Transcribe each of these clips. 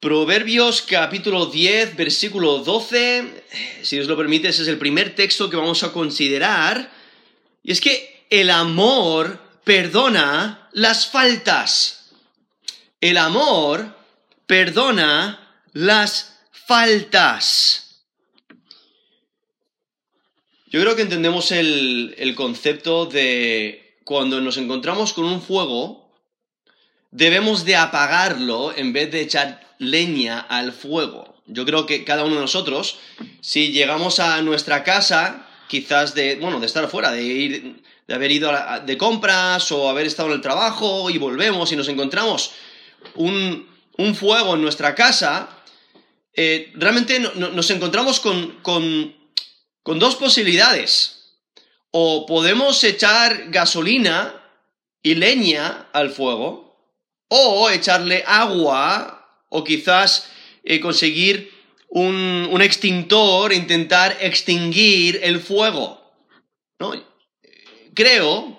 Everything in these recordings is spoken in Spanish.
Proverbios capítulo 10, versículo 12. Si os lo permite, ese es el primer texto que vamos a considerar. Y es que el amor perdona las faltas. El amor perdona las faltas. Yo creo que entendemos el, el concepto de cuando nos encontramos con un fuego, debemos de apagarlo en vez de echar leña al fuego. Yo creo que cada uno de nosotros, si llegamos a nuestra casa, quizás de, bueno, de estar fuera, de ir, de haber ido de compras o haber estado en el trabajo y volvemos y nos encontramos un, fuego en nuestra casa, eh, realmente nos encontramos con, con, con dos posibilidades. O podemos echar gasolina y leña al fuego, o echarle agua o quizás eh, conseguir un, un, extintor, intentar extinguir el fuego. ¿no? Creo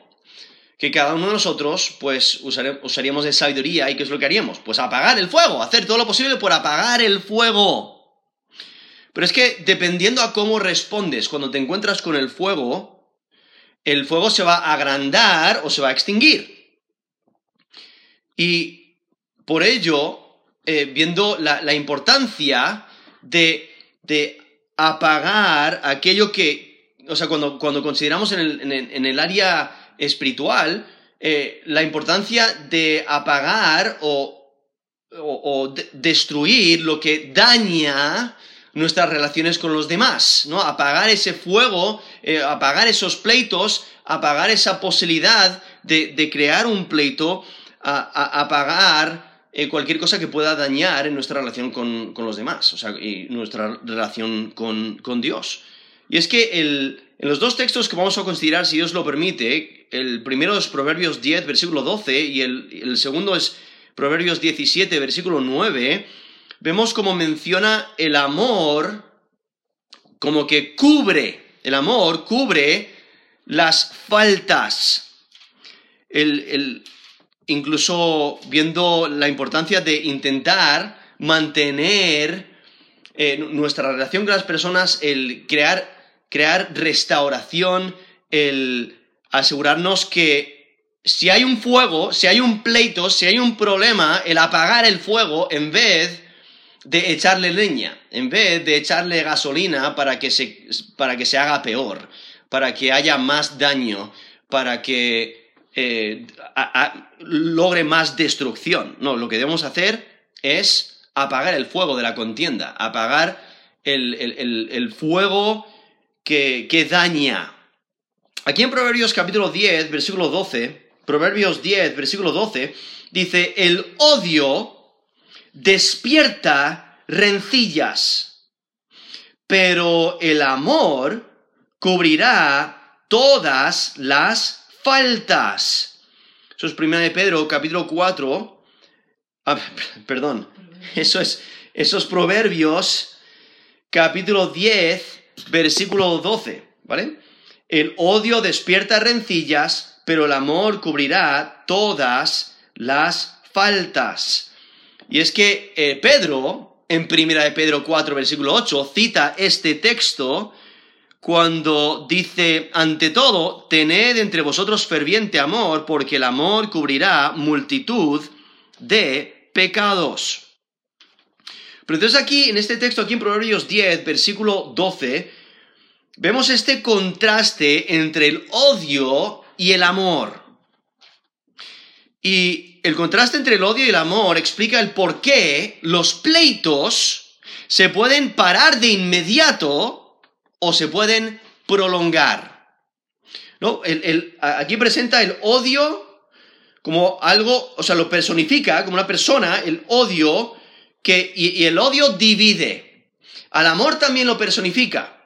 que cada uno de nosotros, pues, usaríamos de sabiduría y ¿qué es lo que haríamos? Pues apagar el fuego, hacer todo lo posible por apagar el fuego. Pero es que dependiendo a cómo respondes cuando te encuentras con el fuego, el fuego se va a agrandar o se va a extinguir. Y por ello, eh, viendo la, importancia de, apagar aquello que, o sea, cuando, consideramos en el, área espiritual, eh, la importancia de apagar o, destruir lo que daña nuestras relaciones con los demás, ¿no? Apagar ese fuego, eh, apagar esos pleitos, apagar esa posibilidad de, crear un pleito, apagar eh, cualquier cosa que pueda dañar en nuestra relación con, los demás, o sea, y nuestra relación con, Dios. Y es que en los dos textos que vamos a considerar, si Dios lo permite, el primero es Proverbios 10, versículo 12, y el, el segundo es Proverbios 17, versículo 9, vemos como menciona el amor como que cubre, el amor cubre las faltas. el, incluso viendo la importancia de intentar mantener eh, nuestra relación con las personas, el crear, crear restauración, el asegurarnos que si hay un fuego, si hay un pleito, si hay un problema, el apagar el fuego en vez de echarle leña, en vez de echarle gasolina para que se, para que se haga peor, para que haya más daño, para que eh, logre más destrucción. No, lo que debemos hacer es apagar el fuego de la contienda, apagar el, fuego que, que, daña. Aquí en Proverbios capítulo 10, versículo 12, Proverbios 10, versículo 12, dice, el odio despierta rencillas, pero el amor cubrirá todas las faltas. Eso es 1 de Pedro, capítulo 4. Ah, perdón, eso es, esos proverbios, capítulo 10, versículo 12, ¿vale? El odio despierta rencillas, pero el amor cubrirá todas las faltas. Y es que eh, Pedro, en 1 de Pedro 4, versículo 8, cita este texto cuando dice, ante todo, tened entre vosotros ferviente amor, porque el amor cubrirá multitud de pecados. Pero entonces aquí, en este texto, aquí en Proverbios 10, versículo 12, vemos este contraste entre el odio y el amor. Y el contraste entre el odio y el amor explica el por qué los pleitos se pueden parar de inmediato o se pueden prolongar. ¿No? aquí presenta el odio como algo, o sea, lo personifica como una persona, el odio, que, y, el odio divide. Al amor también lo personifica.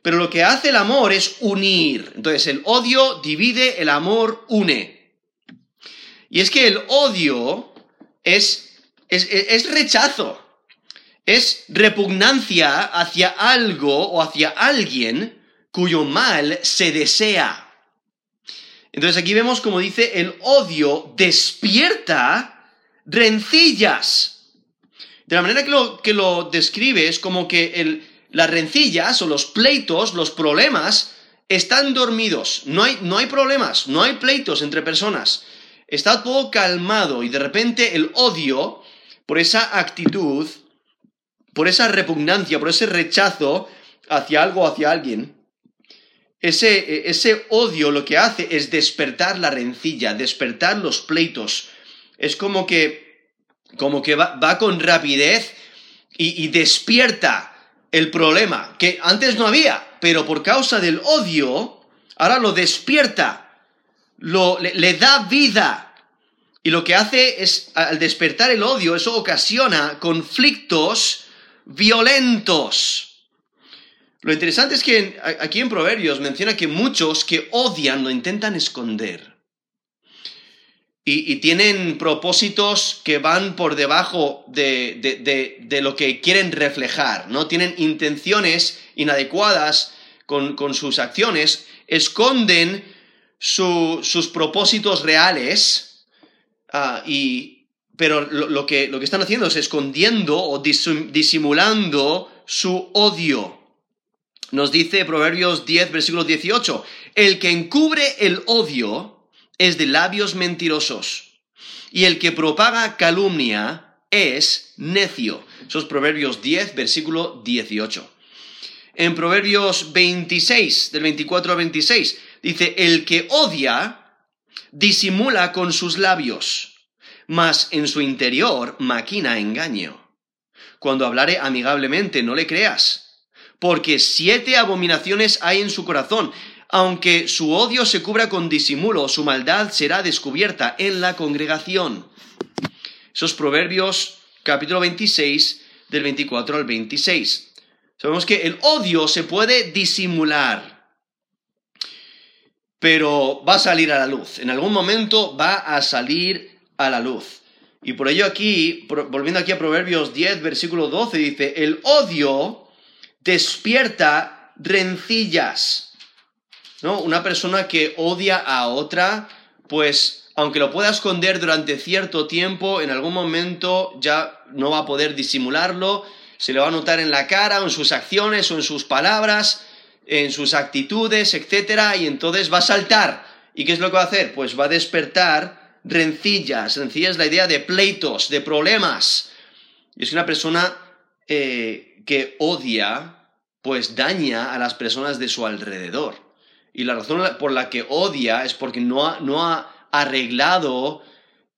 Pero lo que hace el amor es unir. Entonces, el odio divide, el amor une. Y es que el odio es, es rechazo es repugnancia hacia algo o hacia alguien cuyo mal se desea. Entonces aquí vemos como dice, el odio despierta rencillas. De la manera que lo, que lo describe es como que el, las rencillas o los pleitos, los problemas, están dormidos. No hay, no hay problemas, no hay pleitos entre personas. Está todo calmado y de repente el odio por esa actitud, por esa repugnancia, por ese rechazo hacia algo, hacia alguien, ese, ese odio lo que hace es despertar la rencilla, despertar los pleitos. Es como que, como que va, con rapidez y, despierta el problema, que antes no había, pero por causa del odio, ahora lo despierta, lo, le da vida. Y lo que hace es, al despertar el odio, eso ocasiona conflictos violentos. Lo interesante es que aquí en Proverbios menciona que muchos que odian lo intentan esconder. Y, tienen propósitos que van por debajo de, lo que quieren reflejar, ¿no? Tienen intenciones inadecuadas con, sus acciones, esconden sus propósitos reales, ah, pero lo, que, lo que están haciendo es escondiendo o disimulando su odio. Nos dice Proverbios 10, versículo 18, el que encubre el odio es de labios mentirosos, y el que propaga calumnia es necio. Esos Proverbios 10, versículo 18. En Proverbios 26, del 24 al 26, dice, el que odia disimula con sus labios, mas en su interior maquina engaño. Cuando hablare amigablemente, no le creas porque siete abominaciones hay en su corazón. Aunque su odio se cubra con disimulo, su maldad será descubierta en la congregación. Esos proverbios capítulo 26 del 24 al 26. Sabemos que el odio se puede disimular, pero va a salir a la luz. En algún momento va a salir a la luz. Y por ello aquí, volviendo aquí a Proverbios 10, versículo 12, dice, el odio despierta rencillas. ¿No? Una persona que odia a otra, pues aunque lo pueda esconder durante cierto tiempo, en algún momento ya no va a poder disimularlo, se le va a notar en la cara, o en sus acciones, o en sus palabras, en sus actitudes, etc. Y entonces va a saltar. ¿Y qué es lo que va a hacer? Pues va a despertar rencillas. Rencillas es la idea de pleitos, de problemas. Es una persona eh, que odia, pues daña a las personas de su alrededor. Y la razón por la que odia es porque no ha, no ha arreglado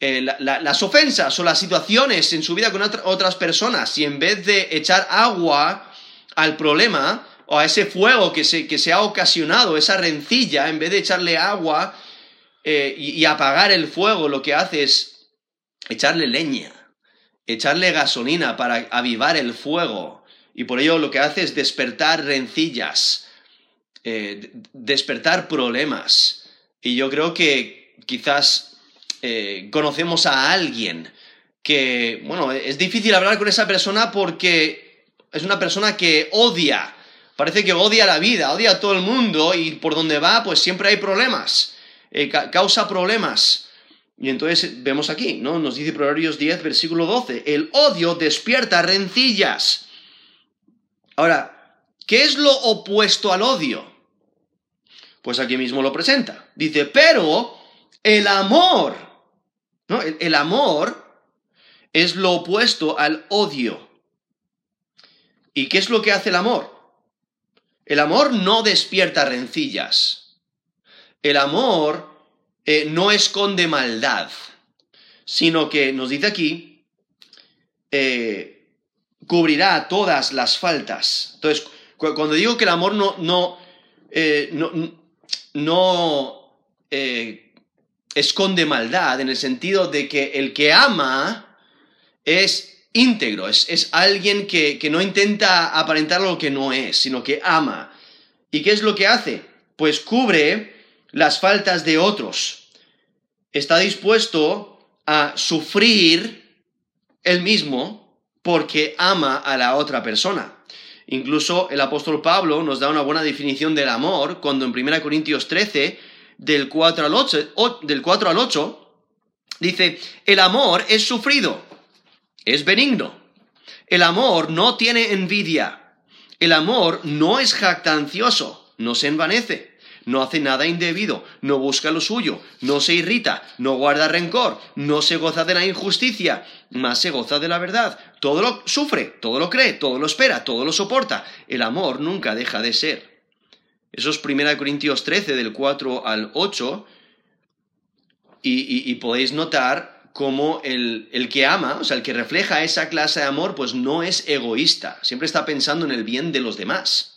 eh, las ofensas o las situaciones en su vida con otras personas. Y en vez de echar agua al problema o a ese fuego que se, que se ha ocasionado, esa rencilla, en vez de echarle agua eh, y apagar el fuego, lo que hace es echarle leña, echarle gasolina para avivar el fuego. Y por ello lo que hace es despertar rencillas, eh, despertar problemas. Y yo creo que quizás eh, conocemos a alguien que, bueno, es difícil hablar con esa persona porque es una persona que odia, parece que odia la vida, odia a todo el mundo y por donde va pues siempre hay problemas, eh, causa problemas. Y entonces vemos aquí, ¿no? Nos dice Proverbios 10, versículo 12, el odio despierta rencillas Ahora, ¿qué es lo opuesto al odio? Pues aquí mismo lo presenta. Dice, pero el amor, ¿no? El, amor es lo opuesto al odio. ¿Y qué es lo que hace el amor? El amor no despierta rencillas. El amor eh, no esconde maldad, sino que nos dice aquí, eh, cubrirá todas las faltas. Entonces, cuando digo que el amor no, no, eh, no, esconde maldad, en el sentido de que el que ama es íntegro, es, alguien que, que, no intenta aparentar lo que no es, sino que ama. ¿Y qué es lo que hace? Pues cubre las faltas de otros. Está dispuesto a sufrir él mismo porque ama a la otra persona. Incluso el apóstol Pablo nos da una buena definición del amor cuando en 1 Corintios 13, del 4 al 8, del 4 al 8 dice, el amor es sufrido, es benigno. El amor no tiene envidia. El amor no es jactancioso, no se envanece, no hace nada indebido, no busca lo suyo, no se irrita, no guarda rencor, no se goza de la injusticia, más se goza de la verdad. Todo lo sufre, todo lo cree, todo lo espera, todo lo soporta. El amor nunca deja de ser. Eso es 1 Corintios 13, del 4 al 8, y, podéis notar cómo el, el, que ama, o sea, el que refleja esa clase de amor, pues no es egoísta, siempre está pensando en el bien de los demás.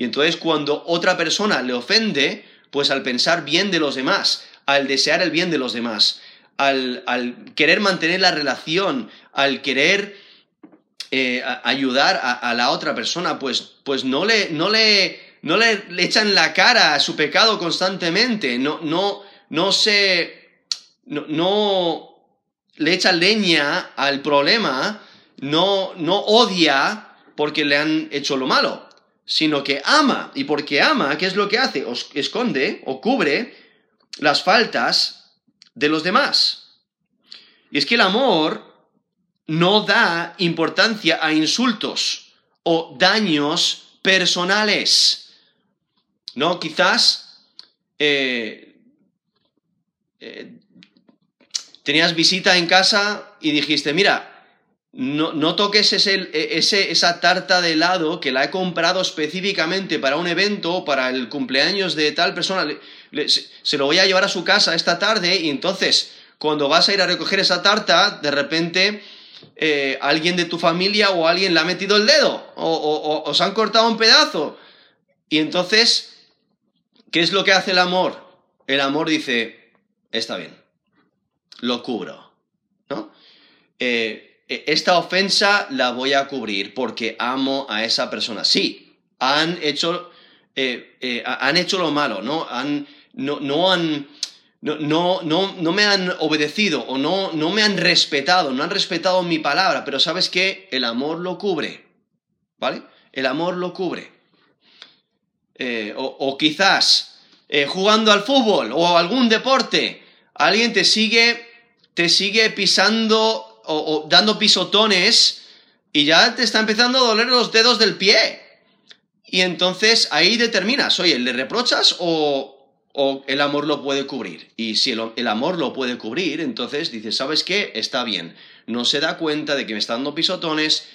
Y entonces cuando otra persona le ofende, pues al pensar bien de los demás, al desear el bien de los demás, al, querer mantener la relación, al querer eh, ayudar a, la otra persona, pues, pues no le, no le, no le, echan la cara a su pecado constantemente, no, no, no se no, le echa leña al problema, no, no odia porque le han hecho lo malo, sino que ama. Y porque ama, ¿qué es lo que hace? Os esconde o cubre las faltas de los demás. Y es que el amor no da importancia a insultos o daños personales. No, quizás eh, eh, tenías visita en casa y dijiste, mira, no, no toques ese, ese, esa tarta de helado que la he comprado específicamente para un evento, para el cumpleaños de tal persona, se lo voy a llevar a su casa esta tarde y entonces cuando vas a ir a recoger esa tarta, de repente eh, alguien de tu familia o alguien le ha metido el dedo o, o os han cortado un pedazo. Y entonces, ¿qué es lo que hace el amor? El amor dice, está bien lo cubro, ¿no? Eh, esta ofensa la voy a cubrir porque amo a esa persona. Sí, han hecho, eh, eh, han hecho lo malo, ¿no? Han, no, no han... No, no, no, me han obedecido o no, no me han respetado, no han respetado mi palabra, pero sabes qué, el amor lo cubre, ¿vale? El amor lo cubre. o, o, quizás jugando al fútbol o algún deporte, alguien te sigue te sigue pisando o, dando pisotones y ya te está empezando a doler los dedos del pie. Y entonces ahí determinas, oye, ¿le reprochas o, el amor lo puede cubrir? Y si el, amor lo puede cubrir, entonces dices, ¿sabes qué? Está bien. No se da cuenta de que me está dando pisotones,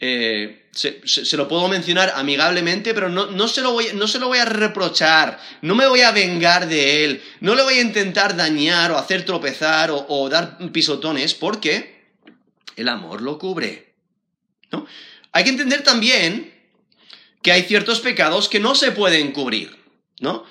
eh, se, lo puedo mencionar amigablemente, pero no, se lo voy, no, se lo voy, a reprochar, no me voy a vengar de él, no le voy a intentar dañar o hacer tropezar o, dar pisotones, porque el amor lo cubre. ¿no? Hay que entender también que hay ciertos pecados que no se pueden cubrir. ¿no?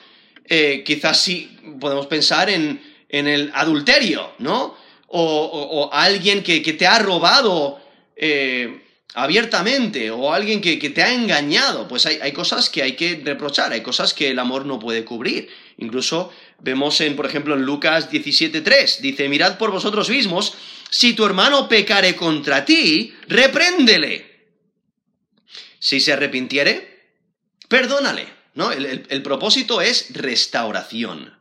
Eh, quizás sí podemos pensar en, el adulterio, ¿no? O, alguien que, te ha robado. Eh, abiertamente o alguien que, te ha engañado, pues hay, cosas que hay que reprochar, hay cosas que el amor no puede cubrir. Incluso vemos en, por ejemplo, en Lucas 17.3, dice, mirad por vosotros mismos, si tu hermano pecare contra ti, repréndele. Si se arrepintiere, perdónale. ¿no? el propósito es restauración.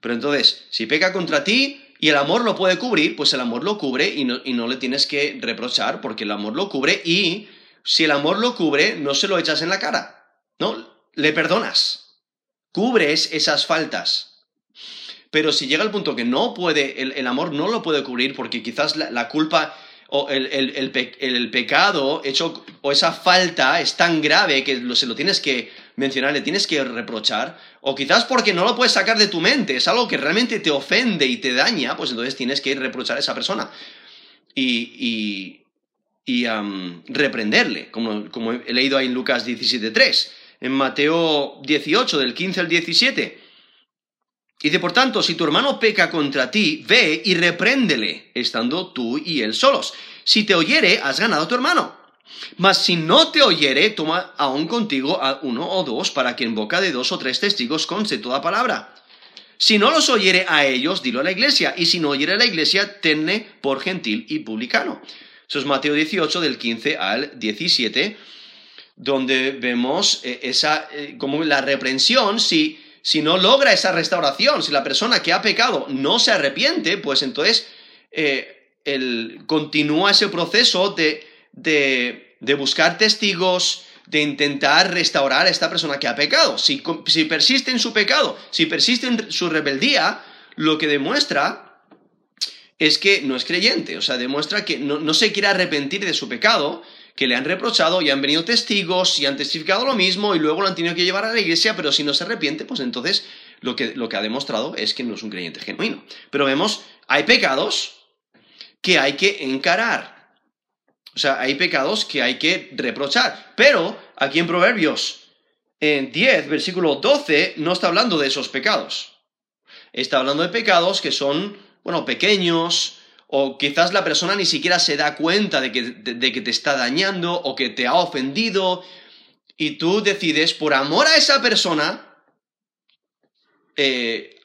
Pero entonces, si peca contra ti, y el amor lo puede cubrir, pues el amor lo cubre y no, y no le tienes que reprochar porque el amor lo cubre y si el amor lo cubre, no se lo echas en la cara, ¿no? Le perdonas, cubres esas faltas. Pero si llega el punto que no puede, el, amor no lo puede cubrir porque quizás la, culpa o el, el, pecado hecho o esa falta es tan grave que se lo tienes que mencionar, le tienes que reprochar, o quizás porque no lo puedes sacar de tu mente, es algo que realmente te ofende y te daña, pues entonces tienes que reprochar a esa persona y, y, reprenderle, como, como, he leído ahí en Lucas 17.3, en Mateo 18, del 15 al 17. Dice, por tanto, si tu hermano peca contra ti, ve y repréndele, estando tú y él solos. Si te oyere, has ganado a tu hermano. Mas si no te oyere, toma aún contigo a uno o dos, para que en boca de dos o tres testigos conste toda palabra. Si no los oyere a ellos, dilo a la iglesia, y si no oyere a la iglesia, tenle por gentil y publicano. Eso es Mateo 18, del 15 al 17, donde vemos eh, esa, eh, como la reprensión, si, si no logra esa restauración, si la persona que ha pecado no se arrepiente, pues entonces eh, continúa ese proceso de de, de buscar testigos, de intentar restaurar a esta persona que ha pecado. Si, si, persiste en su pecado, si persiste en su rebeldía, lo que demuestra es que no es creyente, o sea, demuestra que no, no se quiere arrepentir de su pecado, que le han reprochado y han venido testigos y han testificado lo mismo y luego lo han tenido que llevar a la iglesia, pero si no se arrepiente, pues entonces lo que, lo que ha demostrado es que no es un creyente genuino. Pero vemos, hay pecados que hay que encarar. O sea, hay pecados que hay que reprochar. Pero aquí en Proverbios, en 10, versículo 12, no está hablando de esos pecados. Está hablando de pecados que son, bueno, pequeños, o quizás la persona ni siquiera se da cuenta de que, de, que te está dañando o que te ha ofendido, y tú decides, por amor a esa persona, eh,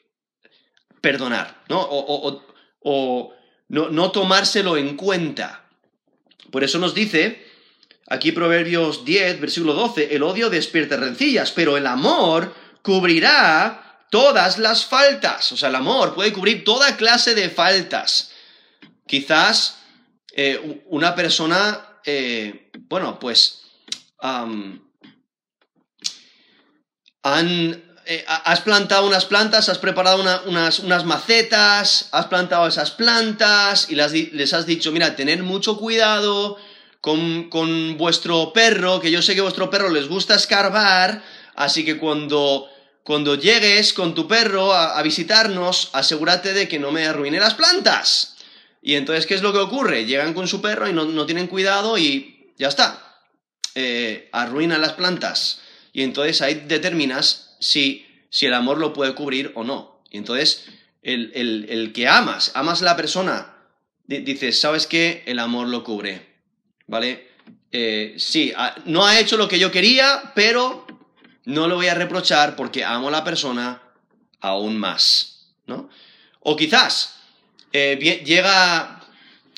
perdonar, ¿no? O, o no, no tomárselo en cuenta. Por eso nos dice, aquí Proverbios 10, versículo 12, el odio despierta rencillas, pero el amor cubrirá todas las faltas. O sea, el amor puede cubrir toda clase de faltas. Quizás eh, una persona, eh, bueno, pues han, eh, has plantado unas plantas, has preparado unas, unas, macetas, has plantado esas plantas y les has dicho, mira, tened mucho cuidado con, con, vuestro perro, que yo sé que vuestro perro les gusta escarbar, así que cuando, cuando llegues con tu perro a, visitarnos, asegúrate de que no me arruine las plantas. Y entonces, ¿qué es lo que ocurre? Llegan con su perro y no, tienen cuidado y ya está. Eh, arruinan las plantas. Y entonces ahí determinas si, si el amor lo puede cubrir o no. Y entonces, el, el, que amas, amas a la persona, dices, ¿sabes qué? El amor lo cubre, ¿vale? Eh, sí, no ha hecho lo que yo quería, pero no lo voy a reprochar porque amo a la persona aún más, ¿no? O quizás eh, llega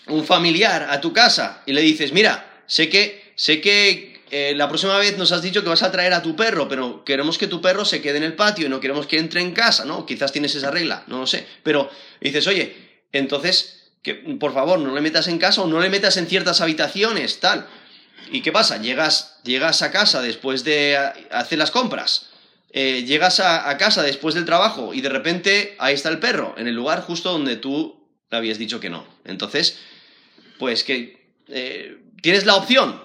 un familiar a tu casa y le dices, mira, sé que, sé que eh, la próxima vez nos has dicho que vas a traer a tu perro, pero queremos que tu perro se quede en el patio y no queremos que entre en casa, ¿no? Quizás tienes esa regla, no lo sé. Pero dices, oye, entonces, que, por favor, no le metas en casa o no le metas en ciertas habitaciones, tal. ¿Y qué pasa? Llegas, llegas a casa después de hacer las compras. Eh, llegas a, casa después del trabajo y de repente ahí está el perro, en el lugar justo donde tú le habías dicho que no. Entonces, pues que eh, tienes la opción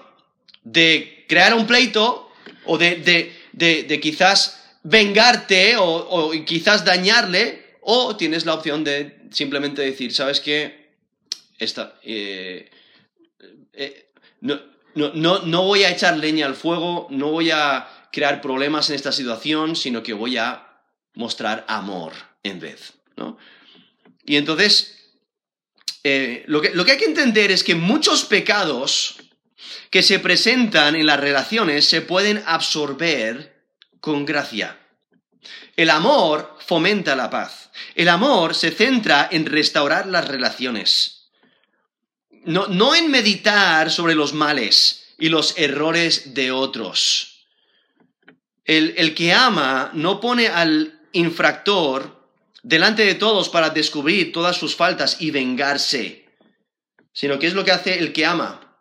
de crear un pleito o de, quizás vengarte o, quizás dañarle, o tienes la opción de simplemente decir, ¿sabes qué? Esta, eh, eh, no, no, voy a echar leña al fuego, no voy a crear problemas en esta situación, sino que voy a mostrar amor en vez, ¿no? Y entonces, eh, lo, que, lo que hay que entender es que muchos pecados que se presentan en las relaciones se pueden absorber con gracia. El amor fomenta la paz. El amor se centra en restaurar las relaciones. No, en meditar sobre los males y los errores de otros. El, el que ama no pone al infractor delante de todos para descubrir todas sus faltas y vengarse, sino que es lo que hace el que ama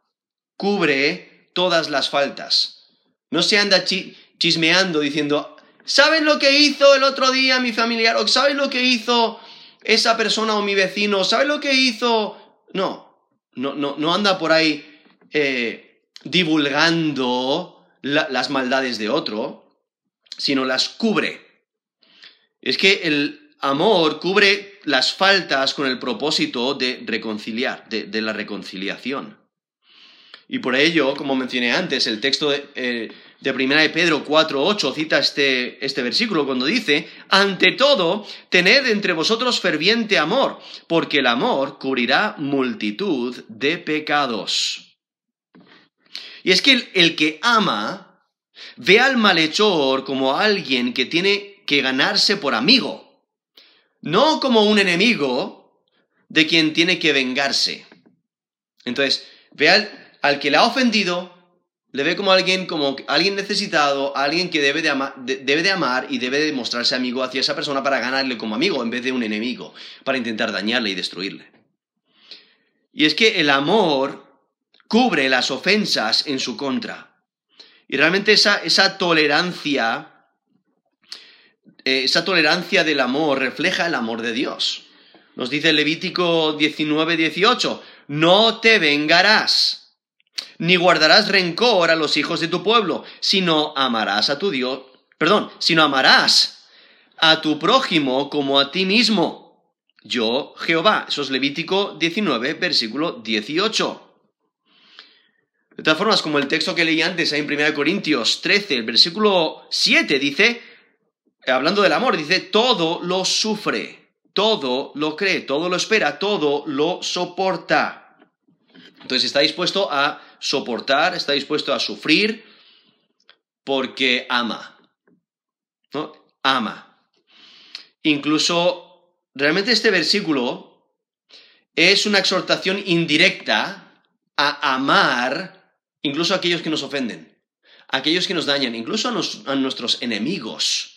cubre todas las faltas. No se anda chismeando diciendo, ¿sabes lo que hizo el otro día mi familiar? ¿O sabes lo que hizo esa persona o mi vecino? ¿Sabes lo que hizo? No, no, no, no anda por ahí eh, divulgando las maldades de otro, sino las cubre. Es que el amor cubre las faltas con el propósito de reconciliar, de la reconciliación. Y por ello, como mencioné antes, el texto de, eh, Primera de Pedro 4.8 cita este, este versículo cuando dice, ante todo, tened entre vosotros ferviente amor, porque el amor cubrirá multitud de pecados. Y es que el, el que ama ve al malhechor como alguien que tiene que ganarse por amigo, no como un enemigo de quien tiene que vengarse. Entonces, ve al, al que le ha ofendido, le ve como alguien, como alguien necesitado, alguien que debe de, debe de amar y debe de mostrarse amigo hacia esa persona para ganarle como amigo en vez de un enemigo, para intentar dañarle y destruirle. Y es que el amor cubre las ofensas en su contra. Y realmente esa, esa tolerancia, eh, esa tolerancia del amor refleja el amor de Dios. Nos dice Levítico 19, 18, no te vengarás, ni guardarás rencor a los hijos de tu pueblo, sino amarás a tu Dios, perdón, sino amarás a tu prójimo como a ti mismo. Yo, Jehová. Eso es Levítico 19, versículo 18. De todas formas, como el texto que leí antes en 1 Corintios 13, el versículo 7 dice, hablando del amor, dice, todo lo sufre, todo lo cree, todo lo espera, todo lo soporta. Entonces está dispuesto a soportar, está dispuesto a sufrir porque ama. ¿no? Ama. Incluso, realmente este versículo es una exhortación indirecta a amar incluso a aquellos que nos ofenden, a aquellos que nos dañan, incluso a, nuestros enemigos.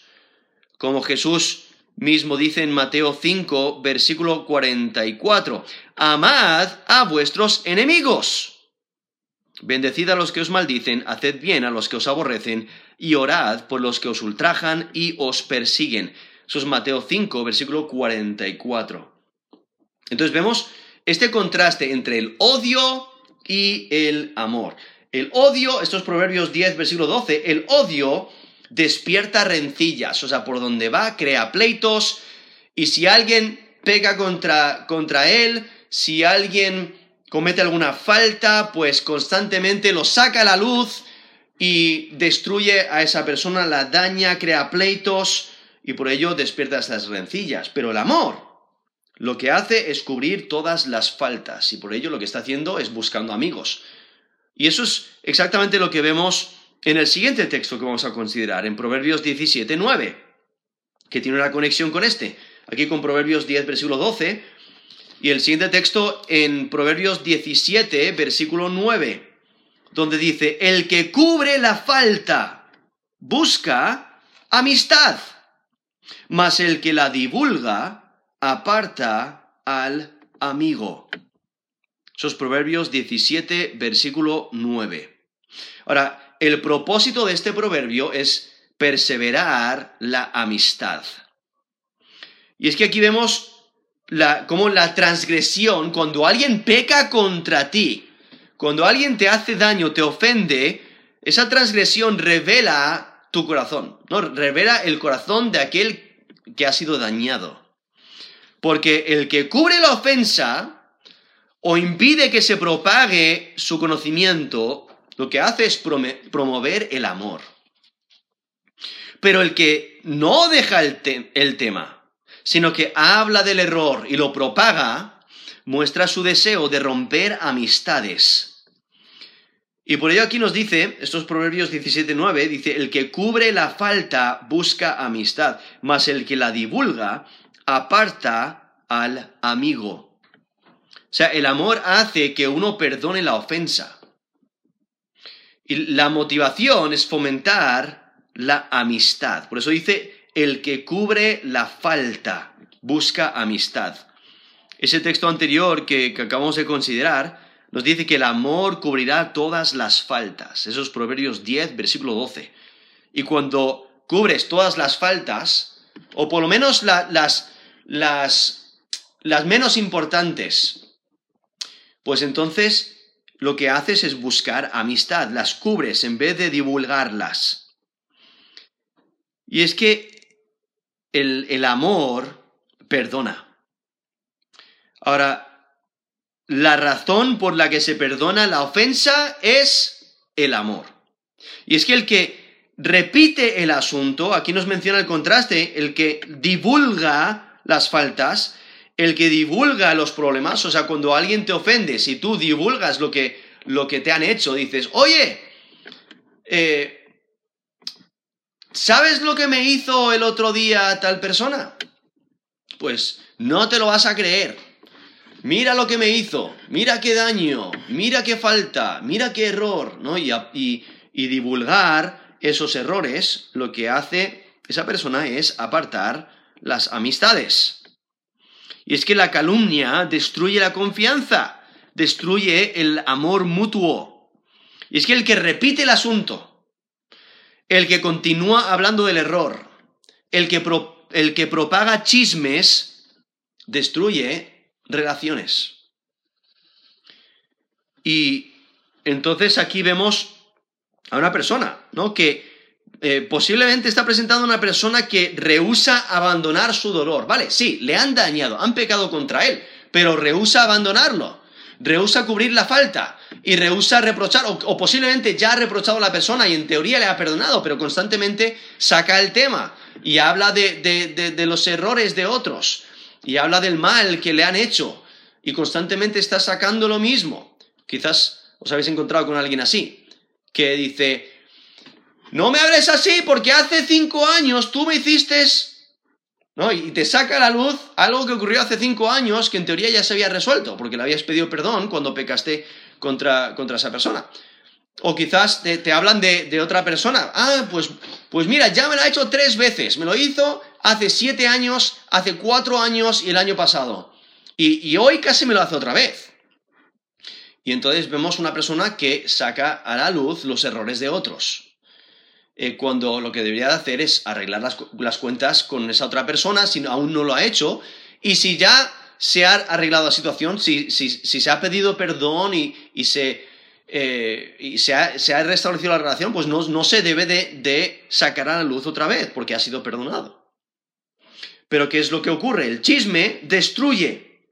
Como Jesús mismo dice en Mateo 5, versículo 44, amad a vuestros enemigos. Bendecid a los que os maldicen, haced bien a los que os aborrecen, y orad por los que os ultrajan y os persiguen. Eso es Mateo 5, versículo 44. Entonces vemos este contraste entre el odio y el amor. El odio, estos Proverbios 10, versículo 12, el odio despierta rencillas, o sea, por donde va, crea pleitos, y si alguien pega contra, contra él, si alguien comete alguna falta, pues constantemente lo saca a la luz y destruye a esa persona, la daña, crea pleitos, y por ello despierta estas rencillas. Pero el amor, lo que hace es cubrir todas las faltas, y por ello lo que está haciendo es buscando amigos. Y eso es exactamente lo que vemos en el siguiente texto que vamos a considerar, en Proverbios 17, 9, que tiene una conexión con este. Aquí con Proverbios 10, versículo 12, y el siguiente texto en Proverbios 17, versículo 9, donde dice, el que cubre la falta busca amistad, mas el que la divulga aparta al amigo. Esos Proverbios 17, versículo 9. Ahora, el propósito de este proverbio es perseverar la amistad. Y es que aquí vemos la, como la transgresión, cuando alguien peca contra ti, cuando alguien te hace daño, te ofende, esa transgresión revela tu corazón, ¿no? Revela el corazón de aquel que ha sido dañado. Porque el que cubre la ofensa o impide que se propague su conocimiento, lo que hace es promover el amor. Pero el que no deja el, tema, sino que habla del error y lo propaga, muestra su deseo de romper amistades. Y por ello aquí nos dice, estos Proverbios 17.9, dice, el que cubre la falta busca amistad, mas el que la divulga aparta al amigo. O sea, el amor hace que uno perdone la ofensa. Y la motivación es fomentar la amistad. Por eso dice, el que cubre la falta busca amistad. Ese texto anterior que, acabamos de considerar nos dice que el amor cubrirá todas las faltas. Esos Proverbios 10, versículo 12. Y cuando cubres todas las faltas, o por lo menos las, las, las menos importantes, pues entonces lo que haces es buscar amistad, las cubres en vez de divulgarlas. Y es que el, el amor perdona. Ahora, la razón por la que se perdona la ofensa es el amor. Y es que el que repite el asunto, aquí nos menciona el contraste, el que divulga las faltas, el que divulga los problemas, o sea, cuando alguien te ofende, si tú divulgas lo que, lo que te han hecho, dices, oye, eh, ¿sabes lo que me hizo el otro día tal persona? Pues no te lo vas a creer. Mira lo que me hizo, mira qué daño, mira qué falta, mira qué error, ¿no? Y, divulgar esos errores, lo que hace esa persona es apartar las amistades. Y es que la calumnia destruye la confianza, destruye el amor mutuo. Y es que el que repite el asunto, el que continúa hablando del error, el que, el que propaga chismes, destruye relaciones. Y entonces aquí vemos a una persona, ¿no? Que eh, posiblemente está presentando una persona que rehúsa abandonar su dolor. Vale, sí, le han dañado, han pecado contra él, pero rehúsa abandonarlo, rehúsa cubrir la falta y rehúsa reprochar, o, posiblemente ya ha reprochado a la persona y en teoría le ha perdonado, pero constantemente saca el tema y habla de los errores de otros y habla del mal que le han hecho y constantemente está sacando lo mismo. Quizás os habéis encontrado con alguien así, que dice, no me hables así porque hace cinco años tú me hiciste... ¿No? Y te saca a la luz algo que ocurrió hace cinco años que en teoría ya se había resuelto, porque le habías pedido perdón cuando pecaste contra, contra esa persona. O quizás te, hablan de, otra persona. Ah, pues, pues mira, ya me lo ha hecho tres veces. Me lo hizo hace siete años, hace cuatro años y el año pasado. Y, y hoy casi me lo hace otra vez. Y entonces vemos una persona que saca a la luz los errores de otros. Eh, cuando lo que debería de hacer es arreglar las, cuentas con esa otra persona, si aún no lo ha hecho, y si ya se ha arreglado la situación, si, se ha pedido perdón y, se, eh, se, ha, restablecido la relación, pues no, se debe de, de, sacar a la luz otra vez, porque ha sido perdonado. Pero ¿qué es lo que ocurre? El chisme destruye.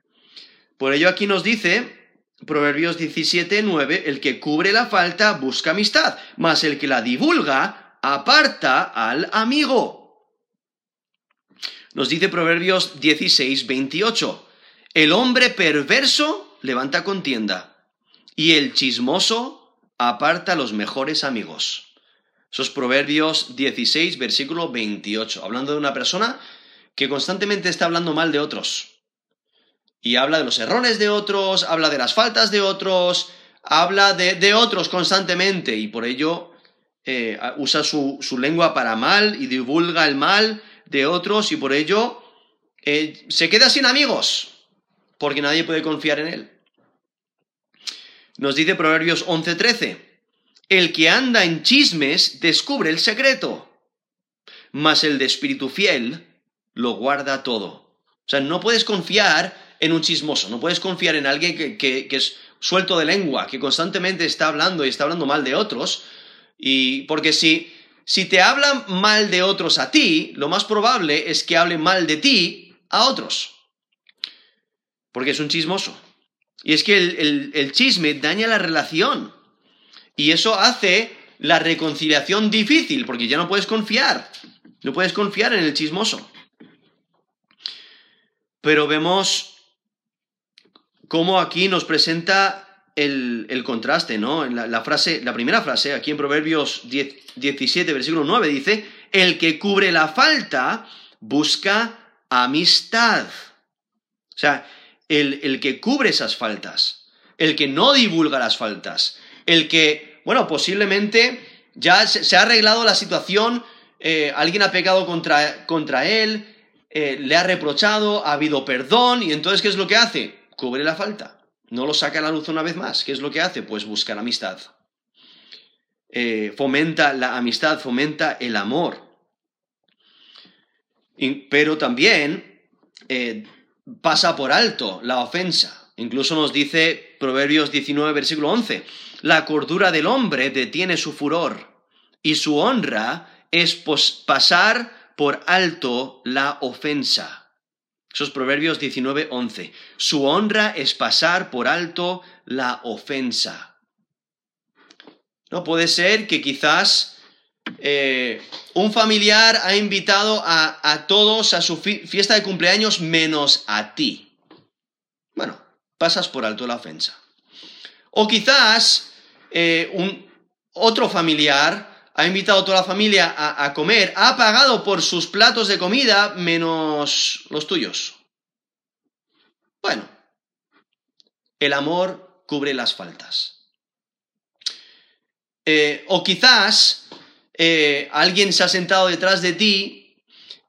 Por ello aquí nos dice Proverbios 17, 9, el que cubre la falta busca amistad, mas el que la divulga aparta al amigo. Nos dice Proverbios 16, 28. El hombre perverso levanta contienda y el chismoso aparta a los mejores amigos. Esos Proverbios 16, versículo 28, hablando de una persona que constantemente está hablando mal de otros. Y habla de los errores de otros, habla de las faltas de otros, habla de, de otros constantemente y por ello eh, usa su, lengua para mal y divulga el mal de otros y por ello eh, se queda sin amigos, porque nadie puede confiar en él. Nos dice Proverbios 11:13, el que anda en chismes descubre el secreto, mas el de espíritu fiel lo guarda todo. O sea, no puedes confiar en un chismoso, no puedes confiar en alguien que es suelto de lengua, que constantemente está hablando y está hablando mal de otros, y porque si, si te hablan mal de otros a ti, lo más probable es que hablen mal de ti a otros. Porque es un chismoso. Y es que el, chisme daña la relación. Y eso hace la reconciliación difícil, porque ya no puedes confiar. No puedes confiar en el chismoso. Pero vemos cómo aquí nos presenta el, contraste, ¿no? La, frase, la primera frase, aquí en Proverbios 17, versículo 9, dice, el que cubre la falta busca amistad. O sea, el, el, que cubre esas faltas, el que no divulga las faltas, el que, bueno, posiblemente ya se, ha arreglado la situación, eh, alguien ha pecado contra, contra él, eh, le ha reprochado, ha habido perdón, y entonces, ¿qué es lo que hace? Cubre la falta no lo saca a la luz una vez más. ¿Qué es lo que hace? Pues buscar amistad. Eh, fomenta la amistad, fomenta el amor. pero también eh, pasa por alto la ofensa. Incluso nos dice Proverbios 19, versículo 11, la cordura del hombre detiene su furor y su honra es pasar por alto la ofensa. Esos Proverbios 19, 11. Su honra es pasar por alto la ofensa. No puede ser que quizás eh, un familiar ha invitado a, todos a su fiesta de cumpleaños menos a ti. Bueno, pasas por alto la ofensa. O quizás eh, un, otro familiar ha invitado a toda la familia a, comer, ha pagado por sus platos de comida menos los tuyos. Bueno, el amor cubre las faltas. Eh, o quizás eh, alguien se ha sentado detrás de ti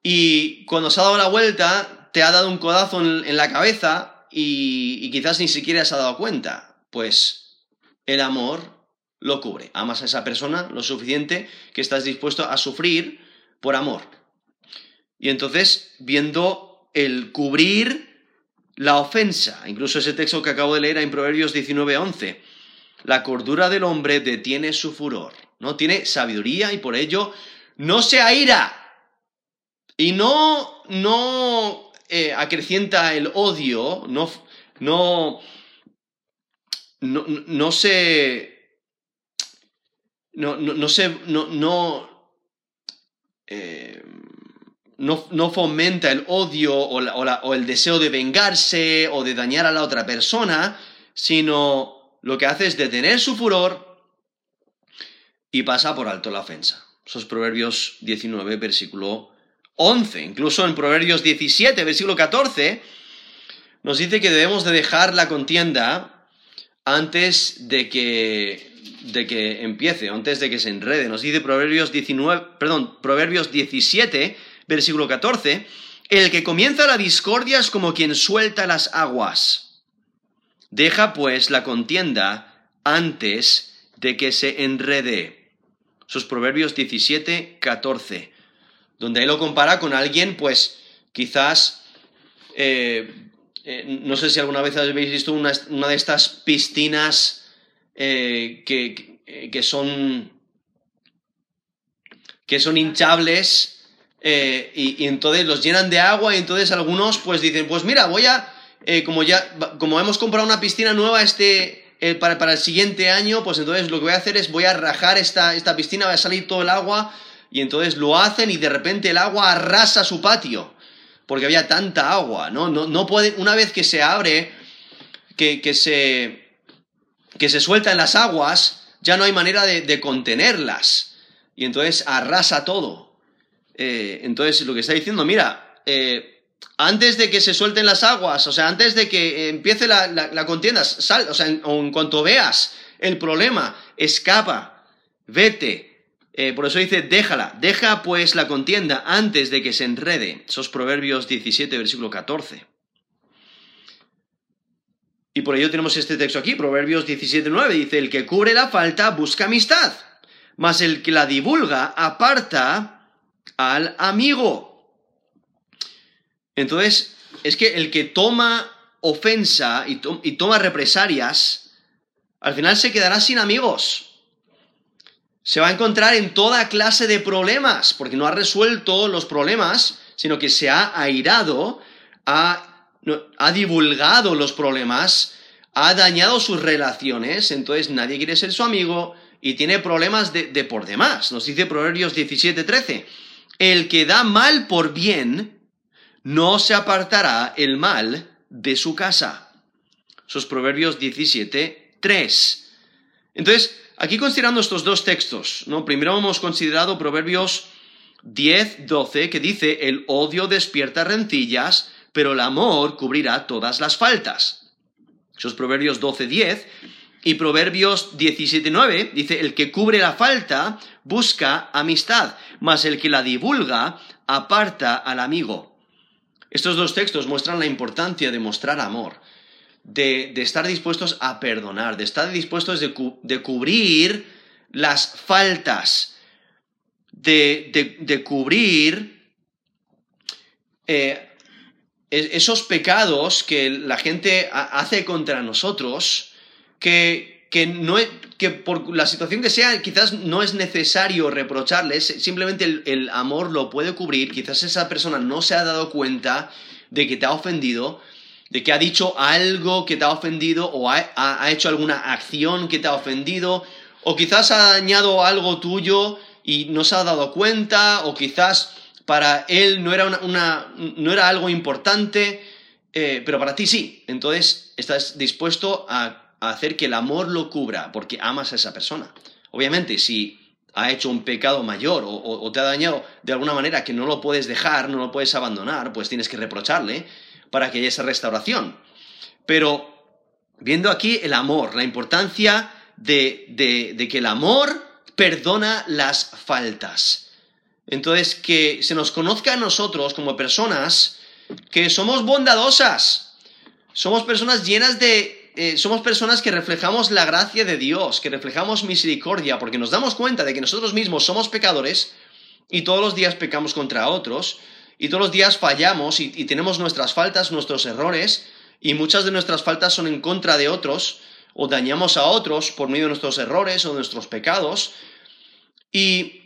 y cuando se ha dado la vuelta te ha dado un codazo en, la cabeza y, quizás ni siquiera se ha dado cuenta. Pues el amor lo cubre. Amas a esa persona lo suficiente que estás dispuesto a sufrir por amor. Y entonces, viendo el cubrir la ofensa, incluso ese texto que acabo de leer en Proverbios 19:11, la cordura del hombre detiene su furor, ¿no? Tiene sabiduría y por ello no se aira y no, no eh, acrecienta el odio, no, no, no, no se... No, no, no se. No, no, eh, no, fomenta el odio o, o el deseo de vengarse o de dañar a la otra persona, sino lo que hace es detener su furor y pasa por alto la ofensa. Esos Proverbios 19, versículo 11, incluso en Proverbios 17, versículo 14, nos dice que debemos de dejar la contienda antes de que, de que empiece, antes de que se enrede. Nos dice Proverbios 19, perdón, Proverbios 17, versículo 14, el que comienza la discordia es como quien suelta las aguas. Deja pues la contienda antes de que se enrede. Esos Proverbios 17, 14 donde él lo compara con alguien, pues quizás, eh, eh, no sé si alguna vez habéis visto una, de estas piscinas eh, que, son, que son hinchables y, entonces los llenan de agua y entonces algunos pues dicen, pues mira, voy a, como ya, como hemos comprado una piscina nueva este, para, para, el siguiente año, pues entonces lo que voy a hacer es voy a rajar esta, esta piscina, va a salir todo el agua y entonces lo hacen y de repente el agua arrasa su patio, porque había tanta agua, ¿no? No, no puede, una vez que se abre, que, que, se, que se sueltan las aguas, ya no hay manera de, contenerlas, y entonces arrasa todo. Eh, entonces lo que está diciendo, mira, eh, antes de que se suelten las aguas, o sea, antes de que empiece la, contienda, sal, o sea, en cuanto veas el problema, escapa, vete, eh, por eso dice, déjala, deja pues la contienda antes de que se enrede. Esos Proverbios 17, versículo 14. Y por ello tenemos este texto aquí, Proverbios 17, 9, dice, el que cubre la falta busca amistad, mas el que la divulga aparta al amigo. Entonces, es que el que toma ofensa y, y toma represalias, al final se quedará sin amigos se va a encontrar en toda clase de problemas, porque no ha resuelto los problemas, sino que se ha airado, ha, divulgado los problemas, ha dañado sus relaciones, entonces nadie quiere ser su amigo y tiene problemas de, por demás. Nos dice Proverbios 17:13, el que da mal por bien, no se apartará el mal de su casa. Esos Proverbios 17:3. Entonces, Aquí considerando estos dos textos, ¿no? Primero hemos considerado Proverbios 10, 12, que dice, el odio despierta rencillas, pero el amor cubrirá todas las faltas. Esos Proverbios 12, 10. Y Proverbios 17, 9 dice, el que cubre la falta busca amistad, mas el que la divulga aparta al amigo. Estos dos textos muestran la importancia de mostrar amor de, estar dispuestos a perdonar, de estar dispuestos de, cubrir las faltas, de, cubrir eh, esos pecados que la gente hace contra nosotros, que, que, no, que por la situación que sea quizás no es necesario reprocharles, simplemente el, el amor lo puede cubrir, quizás esa persona no se ha dado cuenta de que te ha ofendido, de que ha dicho algo que te ha ofendido o ha, hecho alguna acción que te ha ofendido, o quizás ha dañado algo tuyo y no se ha dado cuenta, o quizás para él no era, una, no era algo importante, eh, pero para ti sí. Entonces estás dispuesto a, hacer que el amor lo cubra, porque amas a esa persona. Obviamente, si ha hecho un pecado mayor o, te ha dañado de alguna manera que no lo puedes dejar, no lo puedes abandonar, pues tienes que reprocharle para que haya esa restauración. Pero viendo aquí el amor, la importancia de, que el amor perdona las faltas. Entonces, que se nos conozca a nosotros como personas que somos bondadosas, somos personas llenas de... eh, somos personas que reflejamos la gracia de Dios, que reflejamos misericordia, porque nos damos cuenta de que nosotros mismos somos pecadores y todos los días pecamos contra otros y todos los días fallamos y, y tenemos nuestras faltas, nuestros errores y muchas de nuestras faltas son en contra de otros o dañamos a otros por medio de nuestros errores o de nuestros pecados. Y,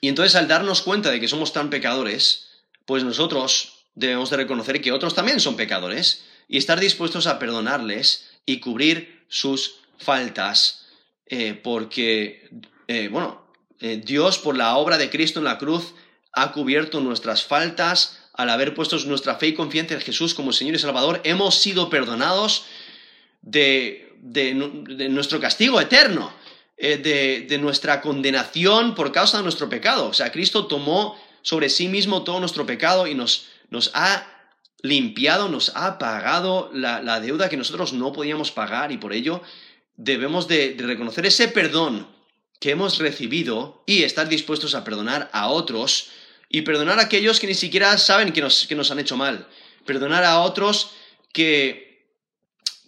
y entonces al darnos cuenta de que somos tan pecadores, pues nosotros debemos de reconocer que otros también son pecadores y estar dispuestos a perdonarles y cubrir sus faltas, eh, porque, eh, bueno, eh, Dios por la obra de Cristo en la cruz ha cubierto nuestras faltas, al haber puesto nuestra fe y confianza en Jesús como Señor y Salvador, hemos sido perdonados de, de, de nuestro castigo eterno, eh, de, de nuestra condenación por causa de nuestro pecado. O sea, Cristo tomó sobre sí mismo todo nuestro pecado y nos, nos ha limpiado, nos ha pagado la, la, deuda que nosotros no podíamos pagar y por ello debemos de, de, reconocer ese perdón que hemos recibido y estar dispuestos a perdonar a otros y perdonar a aquellos que ni siquiera saben que nos, que nos han hecho mal. Perdonar a otros que,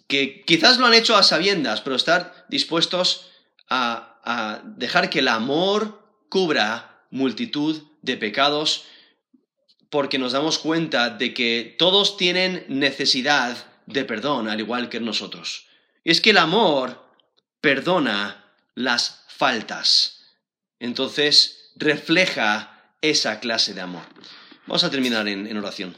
que quizás lo han hecho a sabiendas, pero estar dispuestos a, dejar que el amor cubra multitud de pecados porque nos damos cuenta de que todos tienen necesidad de perdón, al igual que nosotros. Y es que el amor perdona las faltas. Entonces refleja esa clase de amor. Vamos a terminar en oración.